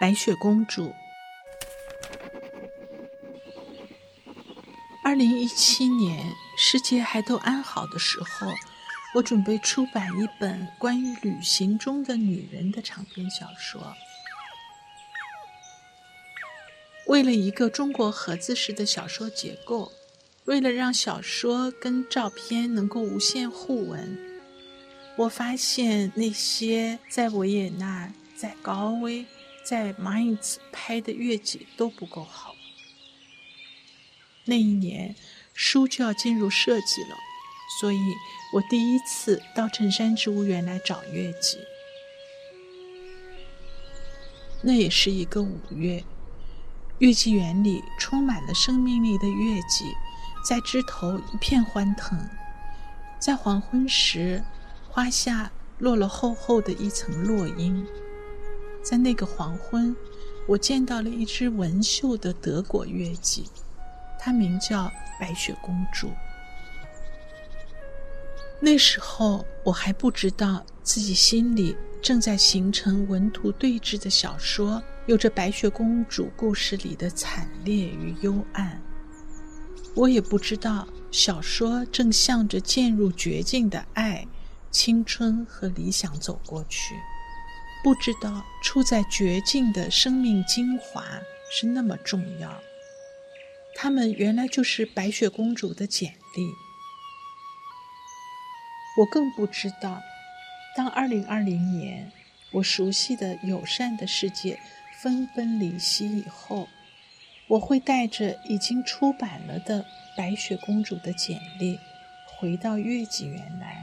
白雪公主。二零一七年，世界还都安好的时候，我准备出版一本关于旅行中的女人的长篇小说。为了一个中国盒子式的小说结构，为了让小说跟照片能够无限互文，我发现那些在维也纳、在高威、在 Mainz 拍的月季都不够好。那一年，书就要进入设计了，所以我第一次到镇山植物园来找月季。那也是一个五月。月季园里充满了生命力的月季，在枝头一片欢腾。在黄昏时，花下落了厚厚的一层落英。在那个黄昏，我见到了一只纹绣的德国月季，它名叫白雪公主。那时候我还不知道自己心里正在形成文图对峙的小说。有着白雪公主故事里的惨烈与幽暗，我也不知道小说正向着渐入绝境的爱、青春和理想走过去，不知道处在绝境的生命精华是那么重要。他们原来就是白雪公主的简历。我更不知道，当二零二零年我熟悉的友善的世界。纷纷离析以后，我会带着已经出版了的《白雪公主》的简历，回到月季园来。